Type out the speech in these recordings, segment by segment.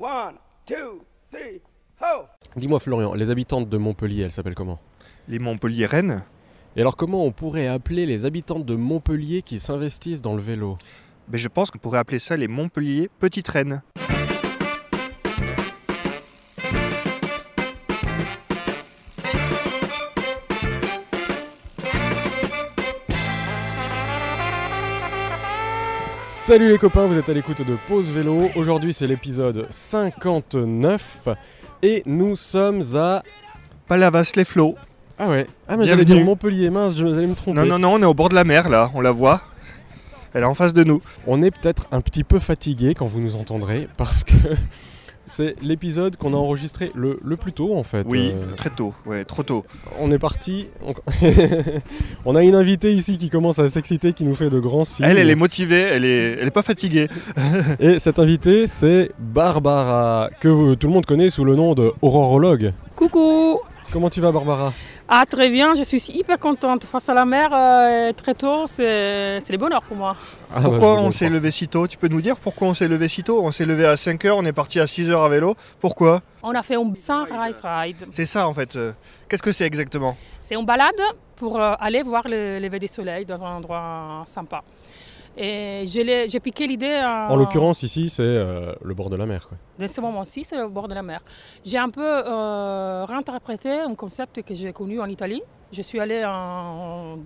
One, two, three, ho! Dis-moi Florian, les habitantes de Montpellier, elles s'appellent comment? Les Montpellier Rennes Et alors comment on pourrait appeler les habitantes de Montpellier qui s'investissent dans le vélo? Ben, Je pense qu'on pourrait appeler ça les Montpellier Petites Rennes. Salut les copains, vous êtes à l'écoute de Pause Vélo. Aujourd'hui c'est l'épisode 59 et nous sommes à... Palavas-les-Flots. Ah ouais, ah mais j'allais Bienvenue. dire Montpellier, mince, je allais me tromper. Non, non, non, on est au bord de la mer là, on la voit. Elle est en face de nous. On est peut-être un petit peu fatigué quand vous nous entendrez parce que c'est l'épisode qu'on a enregistré le, le plus tôt en fait. Oui, Euh, très tôt, ouais, trop tôt. on est parti. On... on a une invitée ici qui commence à s'exciter, qui nous fait de grands signes. Elle, elle est motivée, elle est, elle est pas fatiguée. Et cette invitée, c'est Barbara, que tout le monde connaît sous le nom de Aurorologue. Coucou Comment tu vas, Barbara? Ah très bien, je suis hyper contente. Face à la mer, euh, très tôt, c'est c'est le bonheur pour moi. Ah, bah, Pourquoi on s'est levé si tôt? Tu peux nous dire pourquoi on s'est levé si tôt? On s'est levé à 5h, on est parti à 6h à vélo. Pourquoi? On a fait un sunrise ride. C'est ça en fait. Qu'est-ce que c'est exactement? C'est une balade pour euh, aller voir le lever du soleil dans un endroit sympa. Et j'ai piqué l'idée. En l'occurrence, ici, c'est euh, le bord de la mer. quoi. Dans ce moment-ci, c'est au bord de la mer. J'ai un peu euh, réinterprété un concept que j'ai connu en Italie. Je suis allée en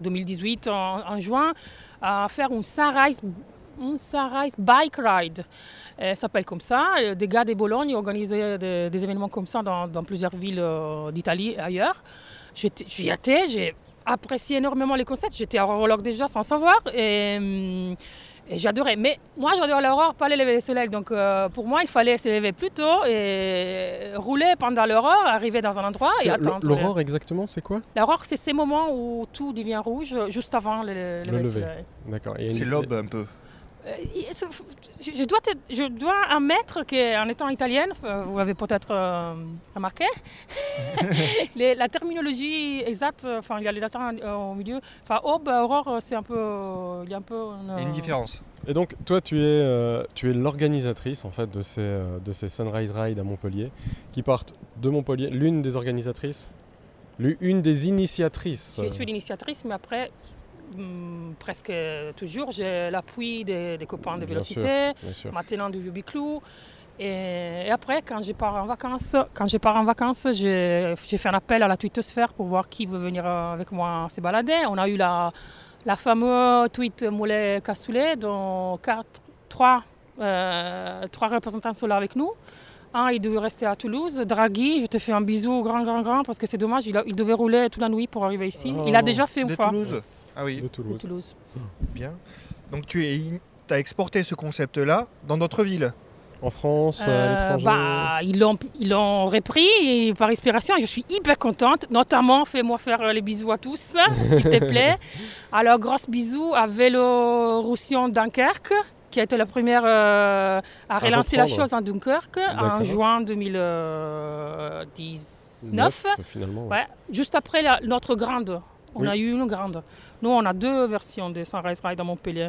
2018, en, en juin, à faire un sunrise, un sunrise bike ride. Ça s'appelle comme ça. Des gars de Bologne organisaient des, des événements comme ça dans, dans plusieurs villes euh, d'Italie et ailleurs. J'y étais, j'ai apprécié énormément les concepts. J'étais aurologue déjà sans savoir. Et, hum, et j'adorais. Mais moi, j'adore l'aurore, pas les lever du soleil. Donc, euh, pour moi, il fallait se lever plus tôt et rouler pendant l'aurore, arriver dans un endroit et attendre. L'aurore, exactement, c'est quoi? L'aurore, c'est ces moments où tout devient rouge, juste avant le, le lever du lever. soleil. D'accord. C'est l'aube un peu. Euh, je, dois te- je dois admettre qu'en étant italienne, euh, vous l'avez peut-être euh, remarqué, les- la terminologie exacte, enfin il y a les latins euh, au milieu, enfin aube, aurore, c'est un peu, euh, il y a un peu une euh, différence. Et donc, toi, tu es, euh, tu es l'organisatrice en fait de ces, de ces Sunrise Rides à Montpellier, qui partent de Montpellier. L'une des organisatrices, l'une des initiatrices. Je suis l'initiatrice, mais après, presque toujours, j'ai l'appui des, des copains de. Vélocité, maintenant du Ubiclou. Et, et après, quand je pars en vacances, quand je pars en vacances, j'ai fait un appel à la twittosphère pour voir qui veut venir euh, avec moi se balader. On a eu la, la fameuse tweet Moulet Cassoulet, dont quatre, trois, euh, trois représentants sont là avec nous. Un, il devait rester à Toulouse. Draghi, je te fais un bisou grand, grand, grand, parce que c'est dommage, il, a- il devait rouler toute la nuit pour arriver ici. Il a Oh. déjà fait une De fois. Toulouse Ah oui, De De Toulouse. Bien. Donc tu as exporté ce concept-là dans d'autres villes En France, à Euh, l'étranger. bah, ils l'ont ils l'ont repris et par inspiration et je suis hyper contente. Notamment, fais-moi faire euh, les bisous à tous, s'il te plaît. Alors, gros bisous à Vélo Roussillon Dunkerque, qui a été la première euh, à relancer la chose en Dunkerque en juin 2019. Neuf, finalement. Ouais, juste après la- notre grande. On Oui. a eu une grande. Nous, on a deux versions de Sunrise Ride à Montpellier.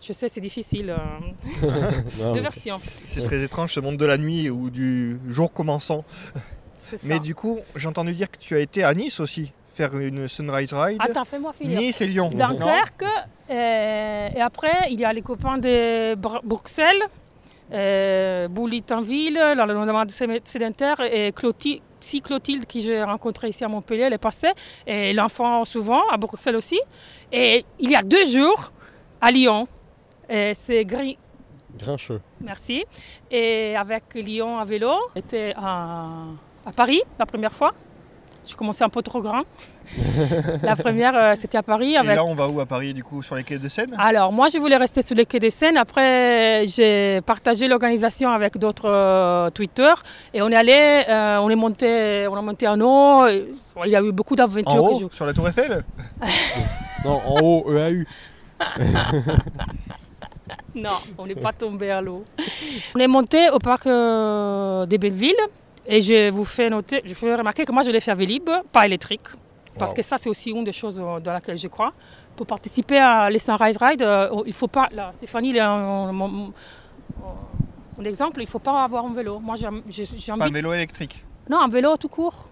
Je sais, c'est difficile. euh, Non, deux versions. C'est très étrange ce monde de la nuit ou du jour commençant. Mais du coup, j'ai entendu dire que tu as été à Nice aussi, faire une Sunrise Ride. Attends, fais-moi finir. Nice et Lyon. Dunkerque. euh, et après, il y a les copains de Br- Bruxelles, euh, Boulitanville, la demande sédentaire et Clotilde, si Clotilde, qui j'ai rencontrée ici à Montpellier, elle est passée. Et l'enfant souvent, à Bruxelles aussi. Et il y a deux jours, à Lyon, c'est gris. Grincheux. Merci. Et avec Lyon à vélo, j'étais à, à Paris la première fois. Je commençais un peu trop grand. la première, euh, c'était à Paris. Et Avec... là, on va où à Paris du coup Sur les quais de Seine? Alors, moi, je voulais rester sur les quais des Seines. Après, j'ai partagé l'organisation avec d'autres euh, Twitter. Et on est allé, euh, on est monté, on a monté en haut. Et, Il y a eu beaucoup En d'aventures. que haut, je- sur la Tour Eiffel? Non, en haut, EAU. Non, on n'est pas tombé à l'eau. On est monté au parc euh, des Belleville. Et je vous fais noter, je vous fais remarquer que moi, je l'ai fait à Vélib, pas électrique. Parce Wow. que ça, c'est aussi une des choses euh, dans laquelle je crois. Pour participer à les Sunrise Ride, euh, il faut pas. Là, Stéphanie, en- Un exemple, il ne faut pas avoir un vélo. Moi, j'ai envie Pas un vélo électrique. Non, un vélo tout court.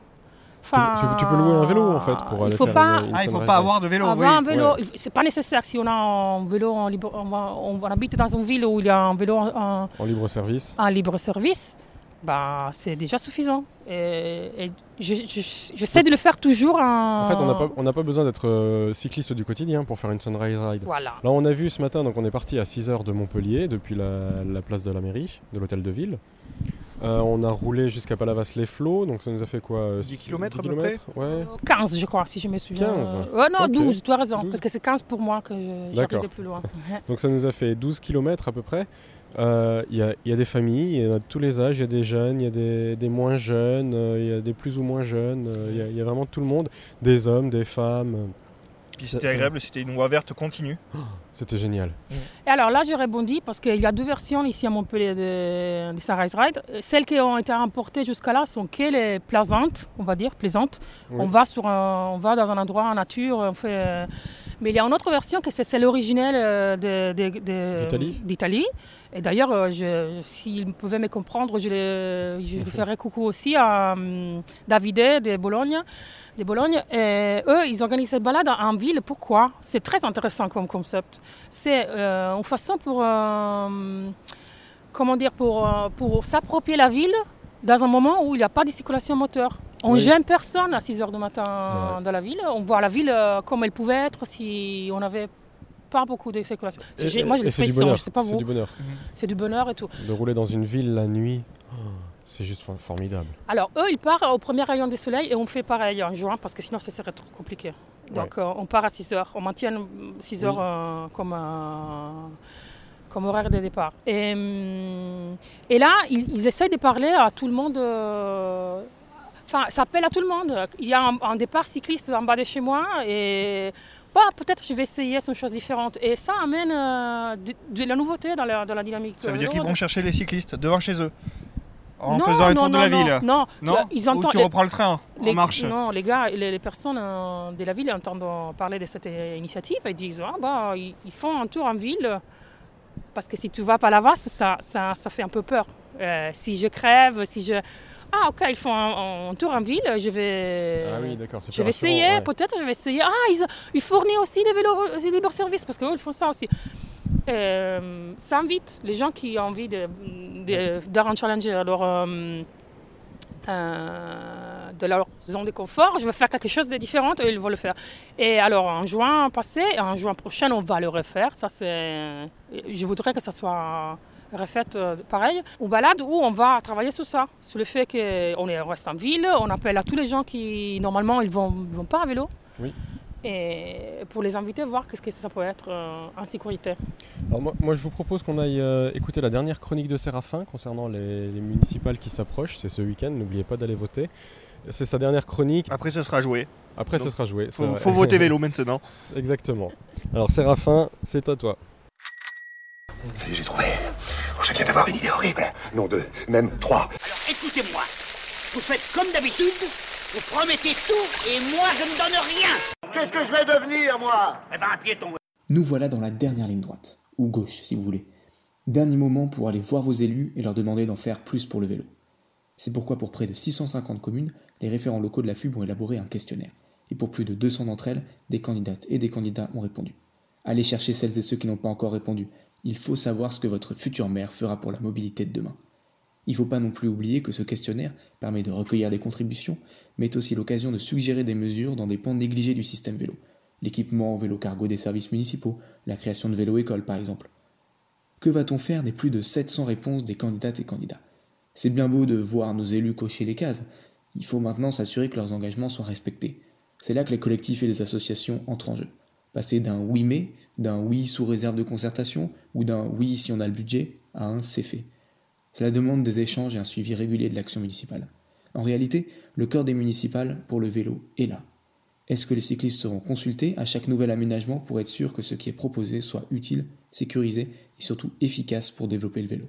Tu peux- tu, peux- tu peux louer un vélo en fait pour il aller faut faire pas une, une Ah, il faut pas avoir de vélo. avoir oui. un vélo. ouais. C'est pas nécessaire si on a un vélo en libre. On, va- on- on habite dans une ville où il y a un vélo en, en libre service. en libre service. Bah, c'est déjà suffisant. Et, et je- je- j'essaie de le faire toujours en. En fait, on n'a pas, pas besoin d'être euh, cycliste du quotidien pour faire une sunrise ride. Voilà. Là, on a vu ce matin, donc on est parti à 6h de Montpellier, depuis la, la place de la mairie, de l'hôtel de ville. Euh, on a roulé jusqu'à Palavas-les-Flots, donc ça nous a fait quoi euh, 10 six- kilomètres à peu kilomètres Ouais. 15, je crois, si je me souviens. 15? Euh, ouais, non, Ok. 12, tu as raison. 12. Parce que c'est 15 pour moi que j'arrive de plus loin. Donc ça nous a fait 12 km à peu près. Euh, Il y, a, il y a des familles, il y en a de tous les âges, il y a des jeunes, il y a des, des moins jeunes, euh, il y a des plus ou moins jeunes, euh, il y a- il y, a vraiment tout le monde, des hommes, des femmes. Puis c'était agréable, c'était une voie verte continue. C'était génial. Et alors là, je rebondis parce qu'il y a deux versions ici à Montpellier de, de Sunrise Ride. Celles qui ont été importées jusqu'à là sont que les plaisantes, on va dire, plaisantes. Oui. On, va sur un- on va dans un endroit en nature, on fait... euh, Mais il y a une autre version que c'est celle originelle euh, D'Italie d'Italie. Et d'ailleurs, euh, je- s'ils pouvaient me comprendre, je, les- je lui ferai coucou aussi à hum, Davide de Bologne. De Bologne. Et eux, ils organisent cette balade en ville. Pourquoi? C'est très intéressant comme concept. C'est euh, une façon pour, euh, comment dire, pour, euh, pour s'approprier la ville dans un moment où il n'y a pas de circulation moteur. On ne Oui. gêne personne à 6 heures du matin dans la ville. On voit la ville euh, comme elle pouvait être si on n'avait pas beaucoup de circulation. Et- Moi, j'ai l'impression, je sais pas C'est du bonheur. c'est du bonheur et tout. De rouler dans une ville la nuit, oh, c'est juste for- formidable. Alors, eux, ils partent au premier rayon du soleil et on fait pareil en juin parce que sinon, ça serait trop compliqué. Donc, euh, on part à 6 heures. On maintient 6 heures Oui. euh, comme, euh, comme horaire de départ. Et, hum, et là, ils, ils essayent de parler à tout le monde. euh, Enfin, ça appelle à tout le monde. Il y a un, un départ cycliste en bas de chez moi et bah, peut-être je vais essayer une chose différente. Et ça amène euh, de, de la nouveauté dans la, dans la dynamique. Ça veut dire qu'ils vont chercher les cyclistes devant chez eux. En Non, faisant un tour de non, la non, ville. Non, Non ils Ou entendent. tu les- reprends le train les- en marche. Non, les gars, les, les personnes euh, de la ville entendent parler de cette euh, initiative et disent ah, bah, ils, ils font un tour en ville parce que si tu vas pas là-bas, ça, ça, ça fait un peu peur. Euh, si je crève, si je. Ah, ok, ils font un, un tour en ville, je vais. ah oui, d'accord, c'est Je vais essayer, ouais. peut-être je vais essayer. Ah, ils, ils fournissent aussi des vélos euh, libre service parce qu'eux, ils font ça aussi. Euh, ça invite les gens qui ont envie de, de, un challenge leur, euh, euh, de leur zone de confort. Je veux faire quelque chose de différent et ils vont le faire. Et alors, en juin passé, en juin prochain, on va le refaire. Ça. Je voudrais que ça soit refait euh, pareil. Une balade où on va travailler sur ça, sur le fait qu'on est- on reste en ville, on appelle à tous les gens qui, normalement, ils ne vont, vont pas à vélo. Oui. Et pour les inviter, voir qu'est-ce que ça peut être euh, en sécurité. Alors moi, moi, je vous propose qu'on aille euh, écouter la dernière chronique de Séraphin concernant les, les municipales qui s'approchent. C'est ce week-end, n'oubliez pas d'aller voter. C'est sa dernière chronique. Après, ça sera joué. Après, ce sera joué. Faut, faut voter vélo maintenant. Exactement. Alors Séraphin, c'est à toi. Ça y est, j'ai trouvé. Oh, je viens d'avoir une idée horrible. Non, deux, même trois. Alors écoutez-moi, vous faites comme d'habitude, vous promettez tout et moi je ne donne rien. Qu'est-ce que je vais devenir, moi? Eh ben un piéton. Nous voilà dans la dernière ligne droite, ou gauche si vous voulez. Dernier moment pour aller voir vos élus et leur demander d'en faire plus pour le vélo. C'est pourquoi pour près de 650 communes, les référents locaux de la FUB ont élaboré un questionnaire. Et pour plus de 200 d'entre elles, des candidates et des candidats ont répondu. Allez chercher celles et ceux qui n'ont pas encore répondu. Il faut savoir ce que votre futur maire fera pour la mobilité de demain. Il ne faut pas non plus oublier que ce questionnaire permet de recueillir des contributions, mais est aussi l'occasion de suggérer des mesures dans des points négligés du système vélo. L'équipement en vélo cargo des services municipaux, la création de vélo-écoles par exemple. Que va-t-on faire des plus de 700 réponses des candidates et candidats? C'est bien beau de voir nos élus cocher les cases. Il faut maintenant s'assurer que leurs engagements soient respectés. C'est là que les collectifs et les associations entrent en jeu. Passer d'un oui mais, d'un oui sous réserve de concertation, ou d'un oui si on a le budget, à un c'est fait. Cela demande des échanges et un suivi régulier de l'action municipale. En réalité, le cœur des municipales pour le vélo est là. Est-ce que les cyclistes seront consultés à chaque nouvel aménagement pour être sûr que ce qui est proposé soit utile, sécurisé et surtout efficace pour développer le vélo?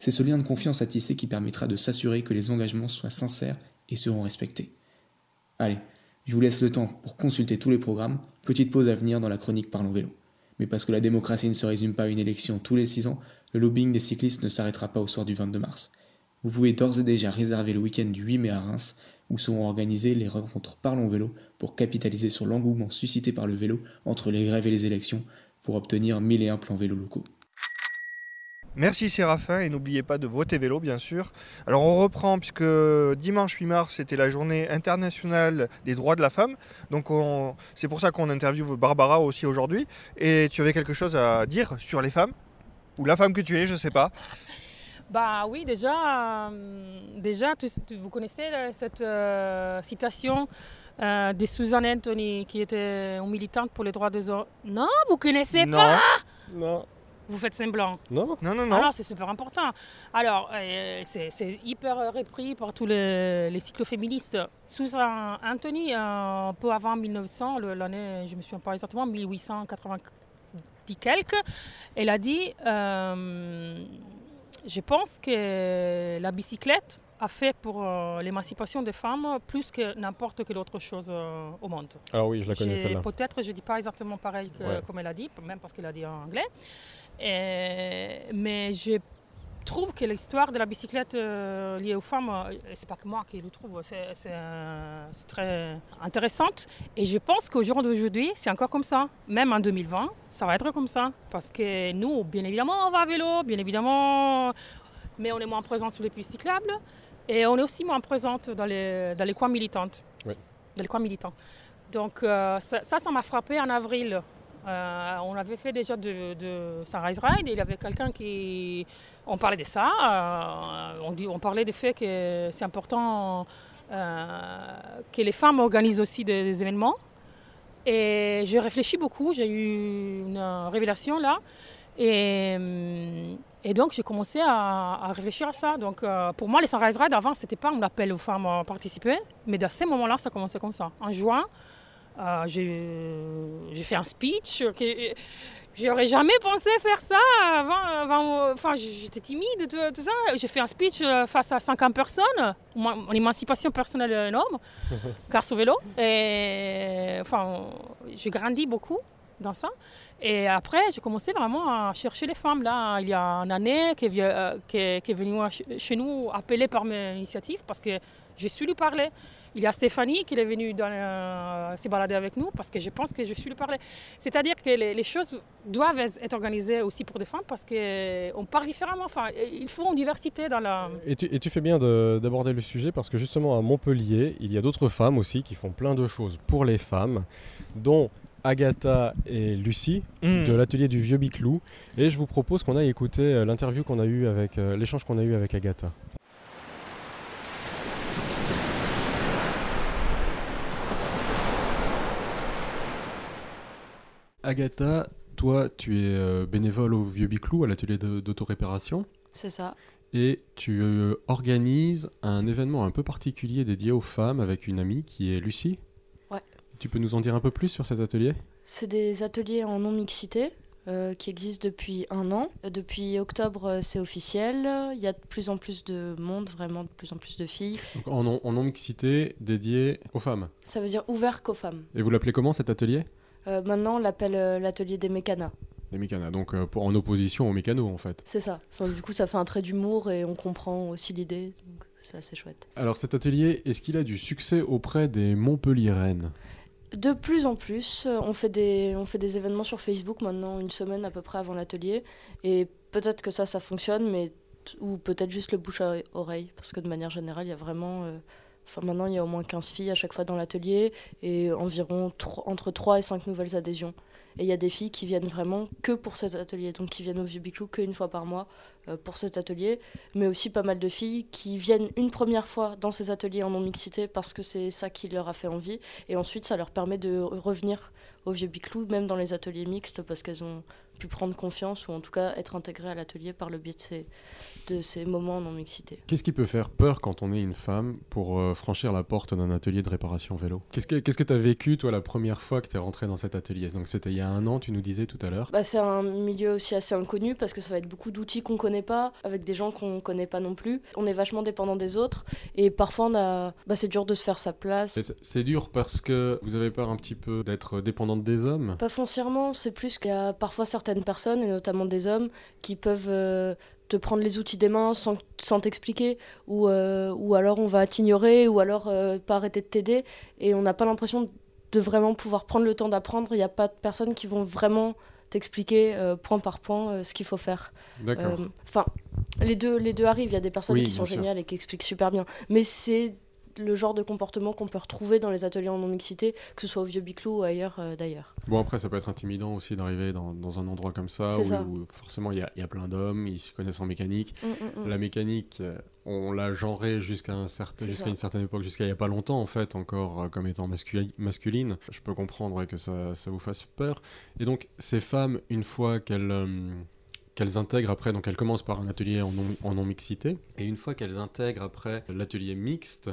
C'est ce lien de confiance à tisser qui permettra de s'assurer que les engagements soient sincères et seront respectés. Allez, je vous laisse le temps pour consulter tous les programmes, petite pause à venir dans la chronique Parlons Vélo. Mais parce que la démocratie ne se résume pas à une élection tous les six ans, Le lobbying des cyclistes ne s'arrêtera pas au soir du 22 mars. Vous pouvez d'ores et déjà réserver le week-end du 8 mai à Reims, où seront organisées les rencontres Parlons Vélo pour capitaliser sur l'engouement suscité par le vélo entre les grèves et les élections pour obtenir 1001 plans vélo locaux. Merci Séraphin et n'oubliez pas de voter vélo bien sûr. Alors on reprend puisque dimanche 8 mars c'était la journée internationale des droits de la femme. Donc on- c'est pour ça qu'on interviewe Barbara aussi aujourd'hui. Et tu avais quelque chose à dire sur les femmes? Ou la femme que tu es, je sais pas. Bah oui, déjà, euh, déjà tu- tu- vous connaissez euh, cette euh, citation euh, de Susan Anthony qui était une militante pour les droits des hommes. Non, vous connaissez non. pas Non. Vous faites semblant. Non Non, non, non. Alors c'est super important. Alors euh, c'est hyper repris par tous les, les cycloféministes. Susan Anthony, un peu avant 1900, le- l'année, je me souviens pas exactement, 1890 quelques, elle a dit euh, Je pense que la bicyclette a fait pour euh, l'émancipation des femmes plus que n'importe quelle autre chose euh, au monde. Alors oui, je la connais celle-là. Peut-être je ne dis pas exactement pareil que, Ouais. comme elle a dit, même parce qu'elle a dit en anglais. Et- mais je trouve que l'histoire de la bicyclette euh, liée aux femmes, euh, c'est pas que moi qui le trouve, c'est c'est, euh, c'est très intéressante. Et je pense qu'au jour d'aujourd'hui, c'est encore comme ça. Même en 2020, ça va être comme ça. Parce que nous, bien évidemment, on va à vélo, bien évidemment, mais on est moins présent sur les pistes cyclables. Et on est aussi moins présente dans les, dans les coins militantes. Oui. Dans les coins militants. Donc euh, ça, ça ça m'a frappé en avril. Euh, on avait fait déjà de, de Sunrise Ride et il y avait quelqu'un qui... On parlait de ça, euh, on, dit, on parlait du fait que c'est important euh, que les femmes organisent aussi des, événements. Et j'ai réfléchi beaucoup, j'ai eu une révélation là. Et, donc j'ai commencé à, à réfléchir à ça. Donc pour moi, les Sunrise Ride avant, c'était pas un appel aux femmes à participer, mais dans ces moments-là, ça commençait comme ça. En juin, euh, j'ai j'ai fait un speech. que- J'aurais jamais pensé faire ça avant. avant- enfin, j'étais timide, tout, tout ça. J'ai fait un speech euh, face à 50 personnes. Mon, émancipation personnelle est énorme, grâce au vélo. Et enfin, j'ai grandi beaucoup dans ça. Et après, j'ai commencé vraiment à chercher les femmes. Là, il y a une année, qui est, euh, qui est, qui est venue chez nous, appelée par mes initiatives, parce que je suis lui parler. Il y a Stéphanie qui est venue dans, euh, se balader avec nous, parce que je pense que je suis lui parler. C'est-à-dire que les, les choses doivent être organisées aussi pour des femmes, parce qu'on parle différemment. Enfin, il faut une diversité dans la... Et tu, et tu fais bien de- d'aborder le sujet parce que justement à Montpellier, il y a d'autres femmes aussi qui font plein de choses pour les femmes, dont Agatha et Lucie Hmm. de l'atelier du Vieux Biclou. Et je vous propose qu'on aille écouter euh, l'interview qu'on a eu avec euh, l'échange qu'on a eu avec Agatha. Agatha, toi, tu es euh, bénévole au Vieux Biclou, à l'atelier d'autoréparation. C'est ça. Et tu euh, organises un événement un peu particulier dédié aux femmes avec une amie qui est Lucie. Ouais. Tu peux nous en dire un peu plus sur cet atelier? C'est des ateliers en non-mixité euh, qui existent depuis un an. Depuis octobre, c'est officiel. Il y a de plus en plus de monde, vraiment de plus en plus de filles. Donc, en, non- en non-mixité dédié aux femmes. Ça veut dire ouvert qu'aux femmes. Et vous l'appelez comment cet atelier? Maintenant, on l'appelle euh, l'atelier des mécanas. Des mécanas. Donc euh, pour, en opposition aux mécanos en fait. C'est ça. Enfin, du coup, ça fait un trait d'humour et on comprend aussi l'idée. Donc, c'est assez chouette. Alors cet atelier, est-ce qu'il a du succès auprès des Montpelliéraines? De plus en plus, euh, on fait, des, on fait des événements sur Facebook maintenant, une semaine à peu près avant l'atelier. Et peut-être que ça, ça fonctionne, mais ou peut-être juste le bouche à oreille. Parce que de manière générale, il y a vraiment. euh, Enfin, maintenant, il y a au moins 15 filles à chaque fois dans l'atelier et environ entre 3 et 5 nouvelles adhésions. Et il y a des filles qui viennent vraiment que pour cet atelier, donc qui viennent au Vieux Biclou qu'une fois par mois euh, pour cet atelier, mais aussi pas mal de filles qui viennent une première fois dans ces ateliers en non-mixité parce que c'est ça qui leur a fait envie, et ensuite ça leur permet de revenir au Vieux Biclou, même dans les ateliers mixtes, parce qu'elles ont pu prendre confiance ou en tout cas être intégrées à l'atelier par le biais de ces, de ces moments en non-mixité. Qu'est-ce qui peut faire peur quand on est une femme pour euh, franchir la porte d'un atelier de réparation vélo? Qu'est-ce que tu as vécu toi la première fois que tu es rentré dans cet atelier? Donc c'était il y a un an, tu nous disais tout à l'heure. Bah, c'est un milieu aussi assez inconnu parce que ça va être beaucoup d'outils qu'on connaît pas, avec des gens qu'on connaît pas non plus. On est vachement dépendant des autres et parfois on a... bah, c'est dur de se faire sa place. C'est- dur parce que vous avez peur un petit peu d'être dépendante des hommes? Pas foncièrement, c'est plus a parfois certaines certaines personnes, et notamment des hommes, qui peuvent euh, te prendre les outils des mains sans, sans t'expliquer, ou, euh, ou alors on va t'ignorer, ou alors euh, pas arrêter de t'aider, et on n'a pas l'impression de vraiment pouvoir prendre le temps d'apprendre. Il n'y a pas de personnes qui vont vraiment t'expliquer euh, point par point euh, ce qu'il faut faire. Euh, Enfin, les, deux, les deux arrivent. Il y a des personnes Oui, qui sont géniales et qui expliquent super bien. Mais c'est le genre de comportement qu'on peut retrouver dans les ateliers en non-mixité, que ce soit au Vieux Biclou ou ailleurs euh, d'ailleurs. Bon, après, ça peut être intimidant aussi d'arriver dans, dans un endroit comme ça où, ça. où forcément il y a, il y a plein d'hommes, ils s'y connaissent en mécanique. Mm, mm, mm. La mécanique, euh, on l'a genrée jusqu'à un certain, une certaine époque, jusqu'à il n'y a pas longtemps en fait, encore euh, comme étant masculi- masculine. Je peux comprendre que ça, ça vous fasse peur. Et donc, ces femmes, une fois qu'elles. euh, qu'elles intègrent après, donc elles commencent par un atelier en non- en non-mixité, et une fois qu'elles intègrent après l'atelier mixte,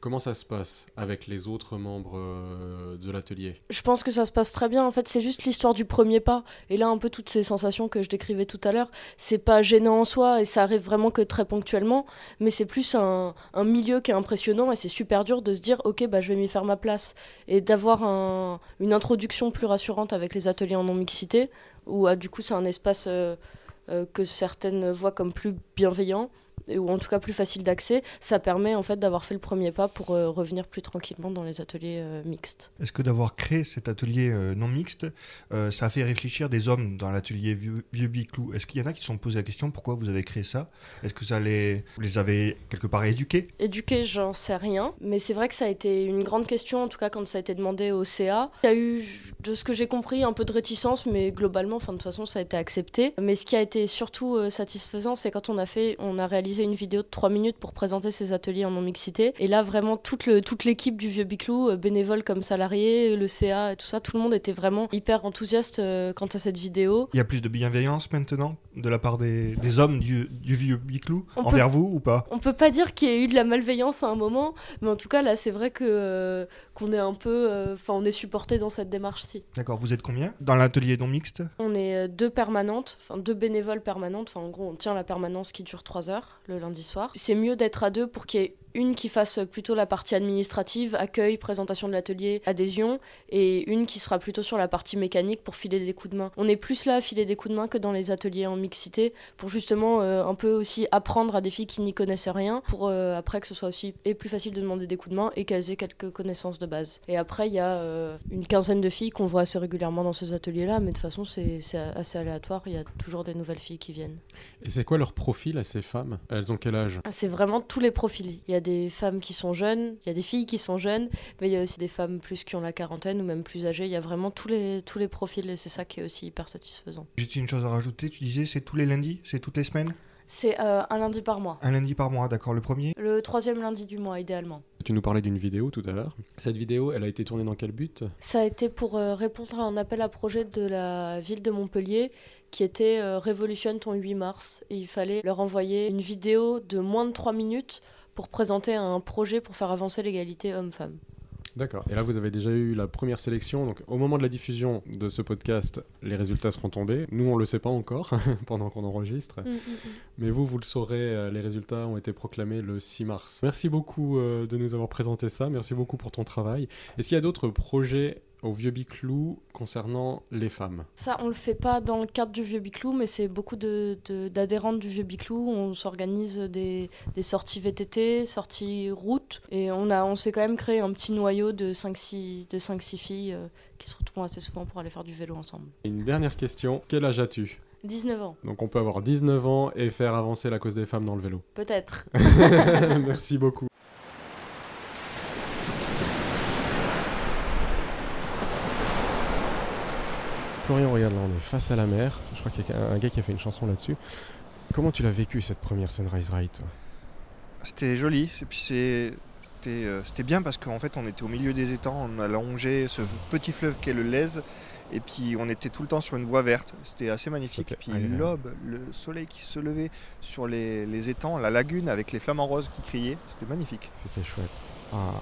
comment ça se passe avec les autres membres euh, de l'atelier? Je pense que ça se passe très bien. En fait, c'est juste l'histoire du premier pas. Et là, un peu toutes ces sensations que je décrivais tout à l'heure, c'est pas gênant en soi et ça arrive vraiment que très ponctuellement. Mais c'est plus un, milieu qui est impressionnant et c'est super dur de se dire, ok, bah, je vais m'y faire ma place. Et d'avoir un- une introduction plus rassurante avec les ateliers en non-mixité, où ah, du coup, c'est un espace euh, euh, que certaines voient comme plus bienveillant. Ou en tout cas plus facile d'accès, ça permet en fait d'avoir fait le premier pas pour euh, revenir plus tranquillement dans les ateliers euh, mixtes. Est-ce que d'avoir créé cet atelier euh, non mixte, ça a fait réfléchir des hommes dans l'atelier Vieux, Vieux Biclou Est-ce qu'il y en a qui se sont posé la question pourquoi vous avez créé ça? Est-ce que ça les, vous les avez quelque part éduqués? Éduquer, j'en sais rien, mais c'est vrai que ça a été une grande question, en tout cas quand ça a été demandé au CA. Il y a eu, de ce que j'ai compris, un peu de réticence, mais globalement, enfin, de toute façon, ça a été accepté. Mais ce qui a été surtout satisfaisant, c'est quand on a fait, on a réalisé une vidéo de 3 minutes pour présenter ces ateliers en non-mixité. Et là, vraiment, toute, le, toute l'équipe du Vieux Biclou, euh, bénévoles comme salariés, le CA et tout ça, tout le monde était vraiment hyper enthousiaste euh, quant à cette vidéo. Il y a plus de bienveillance maintenant de la part des, des hommes du, du Vieux Biclou On peut- envers vous ou pas? On peut pas dire qu'il y ait eu de la malveillance à un moment, mais en tout cas là c'est vrai que euh, qu'on est un peu, euh, enfin on est supporté dans cette démarche-ci. D'accord, vous êtes combien? Dans l'atelier non mixte? On est deux permanentes, enfin deux bénévoles permanentes, enfin en gros on tient la permanence qui dure trois heures le lundi soir. C'est mieux d'être à deux pour qu'il y ait une qui fasse plutôt la partie administrative, accueil, présentation de l'atelier, adhésion, et une qui sera plutôt sur la partie mécanique pour filer des coups de main. On est plus là à filer des coups de main que dans les ateliers en mixité, pour justement euh, un peu aussi apprendre à des filles qui n'y connaissaient rien, pour euh, après que ce soit aussi et plus facile de demander des coups de main et qu'elles aient quelques connaissances de base. Et après, il y a euh, une quinzaine de filles qu'on voit assez régulièrement dans ces ateliers-là, mais de toute façon, c'est c'est assez aléatoire, il y a toujours des nouvelles filles qui viennent. Et c'est quoi leur profil à ces femmes? Elles ont quel âge? C'est vraiment tous les profils. Il y a des femmes qui sont jeunes, il y a des filles qui sont jeunes, mais il y a aussi des femmes plus qui ont la quarantaine ou même plus âgées. Il y a vraiment tous les, tous les profils et c'est ça qui est aussi hyper satisfaisant. Juste une chose à rajouter, tu disais c'est tous les lundis C'est toutes les semaines? C'est euh, un lundi par mois. Un lundi par mois, d'accord, le premier? Le troisième lundi du mois, idéalement. Tu nous parlais d'une vidéo tout à l'heure. Cette vidéo, elle a été tournée dans quel but? Ça a été pour euh, répondre à un appel à projet de la ville de Montpellier qui était euh, Révolutionne ton 8 mars. Et il fallait leur envoyer une vidéo de moins de 3 minutes pour présenter un projet pour faire avancer l'égalité homme-femme. D'accord. Et là, vous avez déjà eu la première sélection. Donc, au moment de la diffusion de ce podcast, les résultats seront tombés. Nous, on ne le sait pas encore pendant qu'on enregistre. Mais vous, vous le saurez, euh, les résultats ont été proclamés le 6 mars. Merci beaucoup euh, de nous avoir présenté ça. Merci beaucoup pour ton travail. Est-ce qu'il y a d'autres projets au Vieux Biclou concernant les femmes Ça, on le fait pas dans le cadre du Vieux Biclou, mais c'est beaucoup de- de- d'adhérentes du Vieux Biclou. On s'organise des, des sorties VTT, sorties route, et on, a, on s'est quand même créé un petit noyau de 5-6 de 5-6 filles euh, qui se retrouvent assez souvent pour aller faire du vélo ensemble. Une dernière question. Quel âge as-tu? 19 ans, Donc, on peut avoir 19 ans et faire avancer la cause des femmes dans le vélo. peut-être. Merci beaucoup. On est face à la mer. Je crois qu'il y a un gars qui a fait une chanson là-dessus. Comment tu l'as vécu cette première Sunrise Ride C'était joli, euh, c'était bien parce qu'en fait on était au milieu des étangs, on a longé ce petit fleuve qu'est le Lèze, et puis on était tout le temps sur une voie verte, c'était assez magnifique. C'était Puis l'aube, le soleil qui se levait sur les, les étangs, la lagune avec les flamants roses qui criaient, c'était magnifique. C'était chouette. Ah.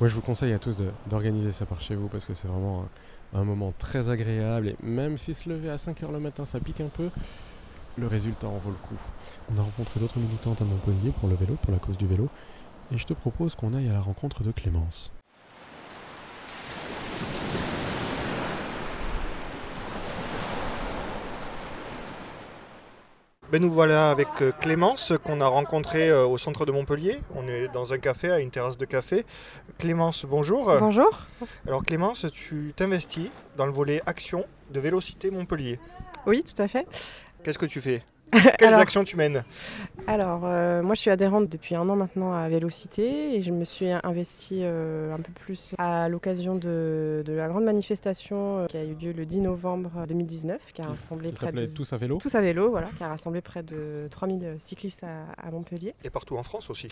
Moi, je vous conseille à tous d'organiser ça par chez vous parce que c'est vraiment un, un moment très agréable. Et même si se lever à 5h le matin, ça pique un peu, le résultat en vaut le coup. On a rencontré d'autres militantes à Montpellier pour le vélo, pour la cause du vélo. Et je te propose qu'on aille à la rencontre de Clémence. Ben nous voilà avec euh, Clémence qu'on a rencontrée euh, au centre de Montpellier. On est dans un café, à une terrasse de café. Clémence, bonjour. Bonjour. Alors Clémence, tu t'investis dans le volet action de Vélocité Montpellier. Oui, tout à fait. Qu'est-ce que tu fais? Quelles Alors- actions tu mènes? Alors, euh, moi, je suis adhérente depuis un an maintenant à Vélocité et je me suis investie euh, un peu plus à l'occasion de, de la grande manifestation euh, qui a eu lieu le 10 novembre 2019, qui a rassemblé près de... Tous à vélo. Tous à vélo, voilà, qui a rassemblé près de 3000 cyclistes à, à Montpellier. Et partout en France aussi.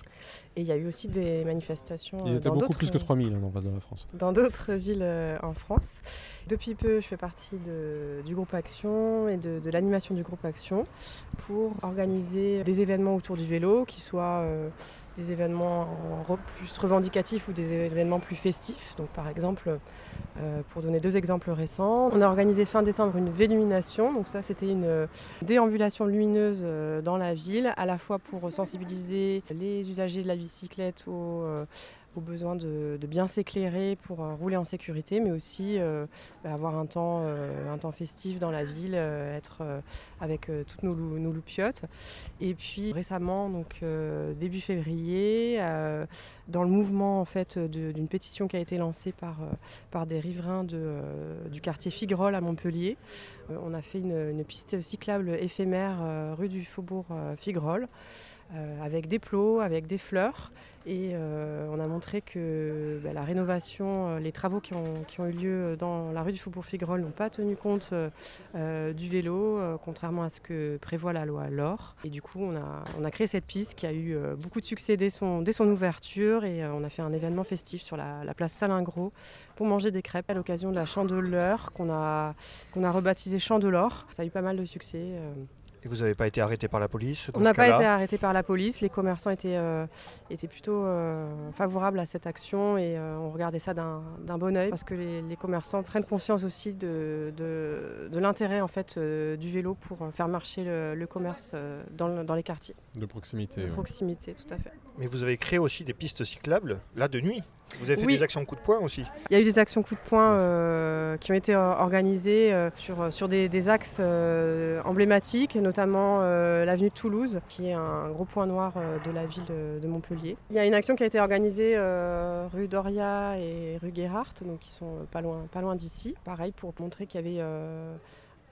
Et il y a eu aussi des manifestations Ils étaient dans beaucoup plus que 3000 hein, dans le reste de la France. dans d'autres villes en France. Depuis peu, je fais partie de- du groupe Action et de, de l'animation du groupe Action pour organiser des événements autour du vélo, qui soient euh, des événements plus revendicatifs ou des événements plus festifs. Donc, par exemple, euh, pour donner deux exemples récents, on a organisé fin décembre une vélumination. Donc ça, c'était une euh, déambulation lumineuse dans la ville, à la fois pour sensibiliser les usagers de la bicyclette aux, aux besoins de, bien s'éclairer pour euh, rouler en sécurité, mais aussi euh, avoir un temps, euh, un temps festif dans la ville, être avec toutes nos, lou- nos loupiottes. Et puis récemment, donc début février, dans le mouvement en fait d'une pétition qui a été lancée par, par des riverains de, du quartier Figrol à Montpellier, on a fait une, une piste cyclable éphémère rue du Faubourg Figrol. Euh, avec des plots, avec des fleurs. Et euh, on a montré que bah, la rénovation, euh, les travaux qui ont, eu lieu dans la rue du Faubourg Figrol n'ont pas tenu compte du vélo, contrairement à ce que prévoit la loi LOR. Et du coup, on a, créé cette piste qui a eu beaucoup de succès dès son, ouverture. Et on a fait un événement festif sur la, la place Salingros pour manger des crêpes à l'occasion de la Chandeleur qu'on a, qu'on a rebaptisé Chandelor. Ça a eu pas mal de succès. Et vous n'avez pas été arrêté par la police dans on n'a pas été arrêté par la police. Les commerçants étaient, euh, étaient plutôt euh, favorables à cette action et euh, on regardait ça d'un d'un bon oeil parce que les, les commerçants prennent conscience aussi de, de, de l'intérêt en fait euh, du vélo pour faire marcher le, le commerce euh, dans, le- dans les quartiers. De proximité. De ouais. proximité, tout à fait. Mais vous avez créé aussi des pistes cyclables, là de nuit. Vous avez fait Oui. des actions coup de poing aussi? Il y a eu des actions coup de poing euh, qui ont été euh, organisées euh, sur, sur des, des axes euh, emblématiques, notamment l'avenue de Toulouse, qui est un gros point noir de la ville de, de Montpellier. Il y a une action qui a été organisée rue Doria et rue Gerhardt, donc qui sont pas loin, pas loin d'ici. Pareil, pour montrer qu'il y avait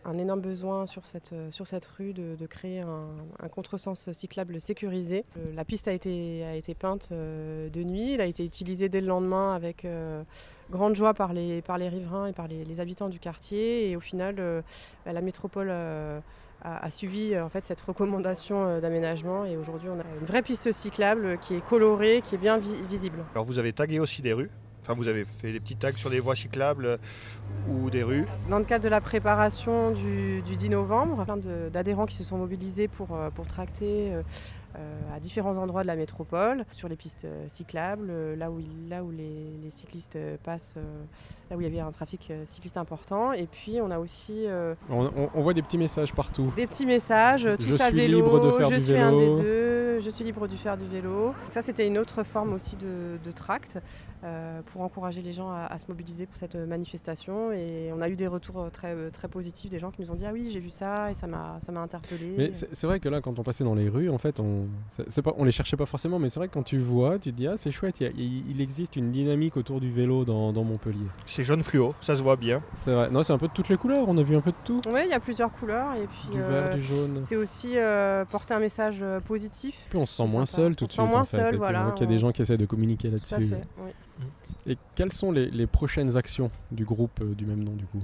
un énorme besoin sur cette, euh, sur cette rue de, créer un, un contresens cyclable sécurisé. Euh, la piste a été, a été peinte euh, de nuit, elle a été utilisée dès le lendemain avec grande joie par les, par les riverains et par les, habitants du quartier. Et au final, la métropole a, suivi en fait, cette recommandation d'aménagement. Et aujourd'hui, on a une vraie piste cyclable qui est colorée, qui est bien vi- visible. Alors vous avez tagué aussi des rues. Enfin, vous avez fait des petits tags sur des voies cyclables euh, ou des rues. Dans le cadre de la préparation du, du 10 novembre, plein d'adhérents qui se sont mobilisés pour, euh, pour tracter euh, à différents endroits de la métropole, sur les pistes cyclables, là où, là où les, les cyclistes passent, là où il y avait un trafic cycliste important. Et puis on a aussi euh, On, on- on voit des petits messages partout. des petits messages, Je tous à suis vélo, libre de faire je du suis un des vélo. Je suis libre de faire du vélo. Donc ça c'était une autre forme aussi de, de tract euh, pour encourager les gens à, à se mobiliser pour cette manifestation. Et on a eu des retours euh, très, très positifs, des gens qui nous ont dit ah oui j'ai vu ça et ça m'a ça m'a interpellé. Mais c'est vrai que là, quand on passait dans les rues, en fait, on, on les cherchait pas forcément, mais c'est vrai que quand tu vois, tu te dis ah c'est chouette, il a- existe une dynamique autour du vélo dans, dans Montpellier. C'est jaune fluo, ça se voit bien. C'est vrai. Non, c'est un peu de toutes les couleurs. On a vu un peu de tout. Oui, il y a plusieurs couleurs et puis Du euh, vert, du jaune. c'est aussi euh, porter un message euh, positif. Puis on se sent moins sympa. seul tout On de suite. moins en fait. seul, voilà, voit qu'il y a des gens qui essaient de communiquer là-dessus. oui. Et quelles sont les, les prochaines actions du groupe euh, du même nom du coup?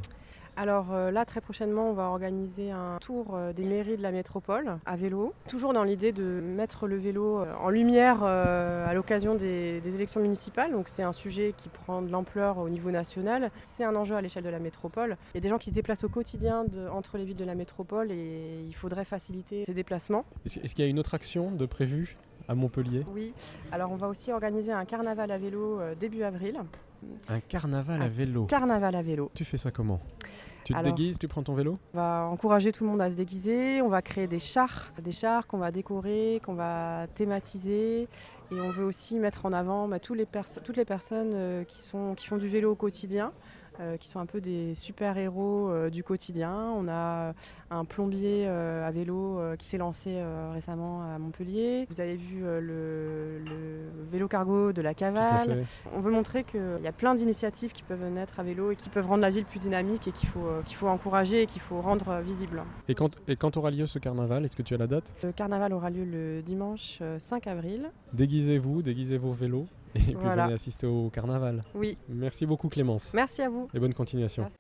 Alors euh, là, très prochainement, on va organiser un tour euh, des mairies de la métropole à vélo, toujours dans l'idée de mettre le vélo euh, en lumière euh, à l'occasion des, des élections municipales. Donc c'est un sujet qui prend de l'ampleur au niveau national. C'est un enjeu à l'échelle de la métropole. Il y a des gens qui se déplacent au quotidien de- entre les villes de la métropole et il faudrait faciliter ces déplacements. Est-ce qu'il y a une autre action de prévue à Montpellier? Oui, alors on va aussi organiser un carnaval à vélo euh, début avril. Un carnaval à Un vélo. Carnaval à vélo. Tu fais ça comment? Tu te Alors- déguises, tu prends ton vélo On va encourager tout le monde à se déguiser, on va créer des chars, des chars qu'on va décorer, qu'on va thématiser et on veut aussi mettre en avant bah, tous les pers- toutes les personnes euh, qui, sont, qui font du vélo au quotidien. Euh, qui sont un peu des super-héros euh, du quotidien. On a un plombier euh, à vélo qui s'est lancé récemment à Montpellier. Vous avez vu le, le vélo cargo de la Cavale. On veut montrer qu'il y a plein d'initiatives qui peuvent naître à vélo et qui peuvent rendre la ville plus dynamique et qu'il faut, qu'il faut encourager et qu'il faut rendre visible. Et quand, et quand aura lieu ce carnaval Est-ce que tu as la date? Le carnaval aura lieu le dimanche euh, 5 avril. Déguisez-vous, déguisez vos vélos et puis Voilà. venez assister au carnaval. Oui, Merci beaucoup Clémence. merci à vous. Et bonne continuation. Merci.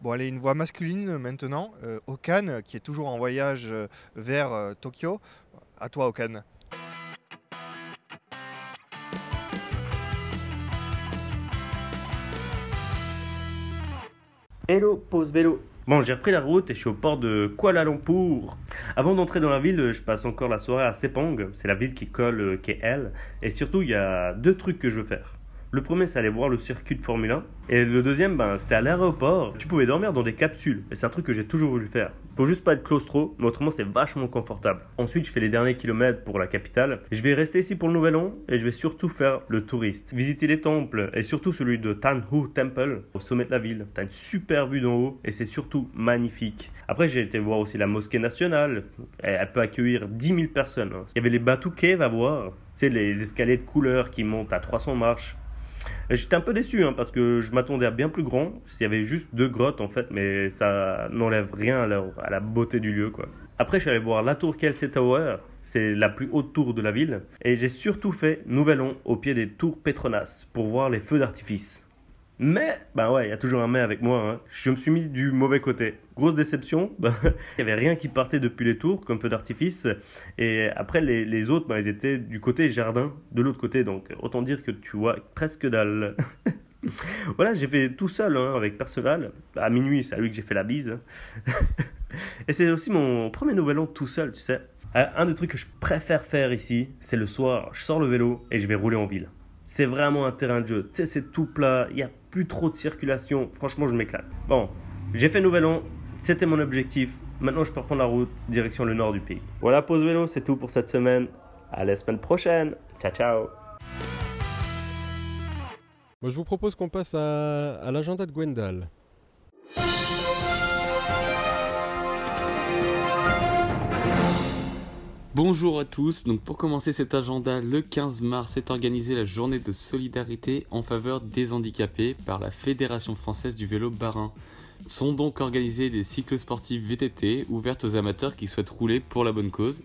Bon, allez, une voix masculine maintenant. Euh, Okan, qui est toujours en voyage euh, vers euh, Tokyo. À toi, Okan. Hello, pause vélo. Bon, j'ai repris la route et je suis au port de Kuala Lumpur. Avant d'entrer dans la ville, je passe encore la soirée à Sepang. C'est la ville qui colle euh, KL. Et surtout, il y a deux trucs que je veux faire. Le premier, c'est aller voir le circuit de Formule 1. Et le deuxième, ben, c'était à l'aéroport. Tu pouvais dormir dans des capsules. Et c'est un truc que j'ai toujours voulu faire. Faut juste pas être claustro, mais autrement, c'est vachement confortable. Ensuite, je fais les derniers kilomètres pour la capitale. Je vais rester ici pour le nouvel an et je vais surtout faire le touriste. Visiter les temples et surtout celui de Tanhu Temple au sommet de la ville. T'as une super vue d'en haut et c'est surtout magnifique. Après, j'ai été voir aussi la mosquée nationale. Elle peut accueillir 10 000 personnes. hein. Il y avait les Batu Cave à voir. Sais, les escaliers de couleur qui montent à 300 marches. J'étais un peu déçu hein, parce que je m'attendais à bien plus grand. Il y avait juste deux grottes en fait, mais ça n'enlève rien à la, beauté du lieu. quoi. Après, je suis allé voir la tour Kelsey Tower. C'est la plus haute tour de la ville. Et j'ai surtout fait Nouvel An au pied des tours Petronas pour voir les feux d'artifice. Mais, bah ouais, il y a toujours un mais avec moi. hein. Je me suis mis du mauvais côté. Grosse déception, bah, il n'y avait rien qui partait depuis les tours comme feu d'artifice. Et après, les, les autres, bah, ils étaient du côté jardin, de l'autre côté. Donc, autant dire que tu vois presque dalle. voilà, j'ai fait tout seul hein, avec Perceval. À minuit, c'est à lui que j'ai fait la bise. Et c'est aussi mon premier nouvel an tout seul, tu sais. Euh, Un des trucs que je préfère faire ici, c'est le soir, je sors le vélo et je vais rouler en ville. C'est vraiment un terrain de jeu. Tu sais, c'est tout plat, il n'y a plus trop de circulation. Franchement, je m'éclate. Bon, j'ai fait nouvel an, c'était mon objectif. Maintenant, je peux reprendre la route, direction le nord du pays. Voilà, pause vélo, c'est tout pour cette semaine. À la semaine prochaine. Ciao, ciao. Bon, je vous propose qu'on passe à, à l'agenda de Gwendal. Bonjour à tous, donc pour commencer cet agenda, le 15 mars est organisée la journée de solidarité en faveur des handicapés par la Fédération française du vélo Barin. Sont donc organisées des cycles sportifs VTT ouvertes aux amateurs qui souhaitent rouler pour la bonne cause.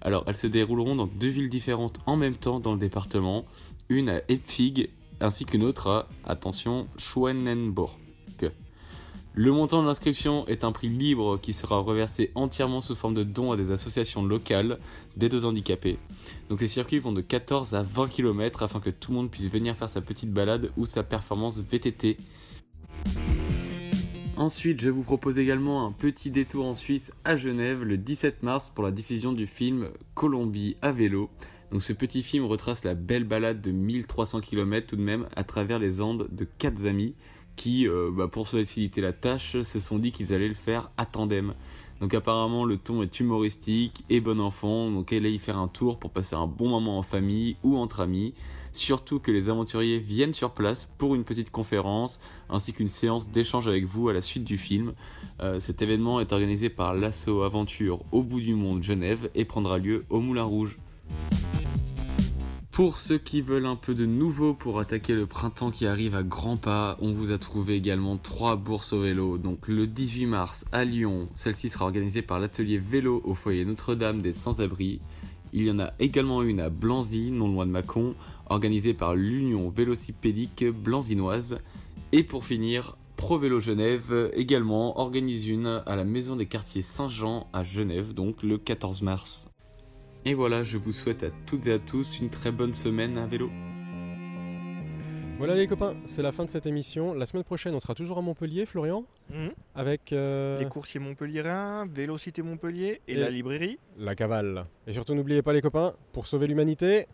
Alors elles se dérouleront dans deux villes différentes en même temps dans le département, une à Epfig ainsi qu'une autre à, attention. Le montant de l'inscription est un prix libre qui sera reversé entièrement sous forme de dons à des associations locales d'aide aux handicapés. Donc les circuits vont de 14 à 20 km afin que tout le monde puisse venir faire sa petite balade ou sa performance VTT. Ensuite, je vous propose également un petit détour en Suisse à Genève le 17 mars pour la diffusion du film Colombie à vélo. Donc ce petit film retrace la belle balade de 1300 km tout de même à travers les Andes de quatre amis qui, euh, bah, pour se faciliter la tâche, se sont dit qu'ils allaient le faire à tandem. Donc apparemment le ton est humoristique et bon enfant, donc allez y faire un tour pour passer un bon moment en famille ou entre amis. Surtout que les aventuriers viennent sur place pour une petite conférence ainsi qu'une séance d'échange avec vous à la suite du film. Euh, cet événement est organisé par l'Asso Aventure au bout du monde Genève et prendra lieu au Moulin Rouge. Pour ceux qui veulent un peu de nouveau pour attaquer le printemps qui arrive à grands pas, on vous a trouvé également trois bourses au vélo. Donc le 18 mars à Lyon, celle-ci sera organisée par l'atelier vélo au foyer Notre-Dame des Sans-Abris. Il y en a également une à Blanzy, non loin de Mâcon, organisée par l'Union vélocipédique blanzinoise. Et pour finir, Pro Vélo Genève également organise une à la Maison des quartiers Saint-Jean à Genève, donc le 14 mars. Et voilà, je vous souhaite à toutes et à tous une très bonne semaine à vélo. Voilà les copains, c'est la fin de cette émission. La semaine prochaine, on sera toujours à Montpellier, Florian, Mhm. avec euh, Les coursiers montpelliérains, Vélocité Montpellier et, Et- la librairie. la cavale. Et surtout, n'oubliez pas les copains, pour sauver l'humanité,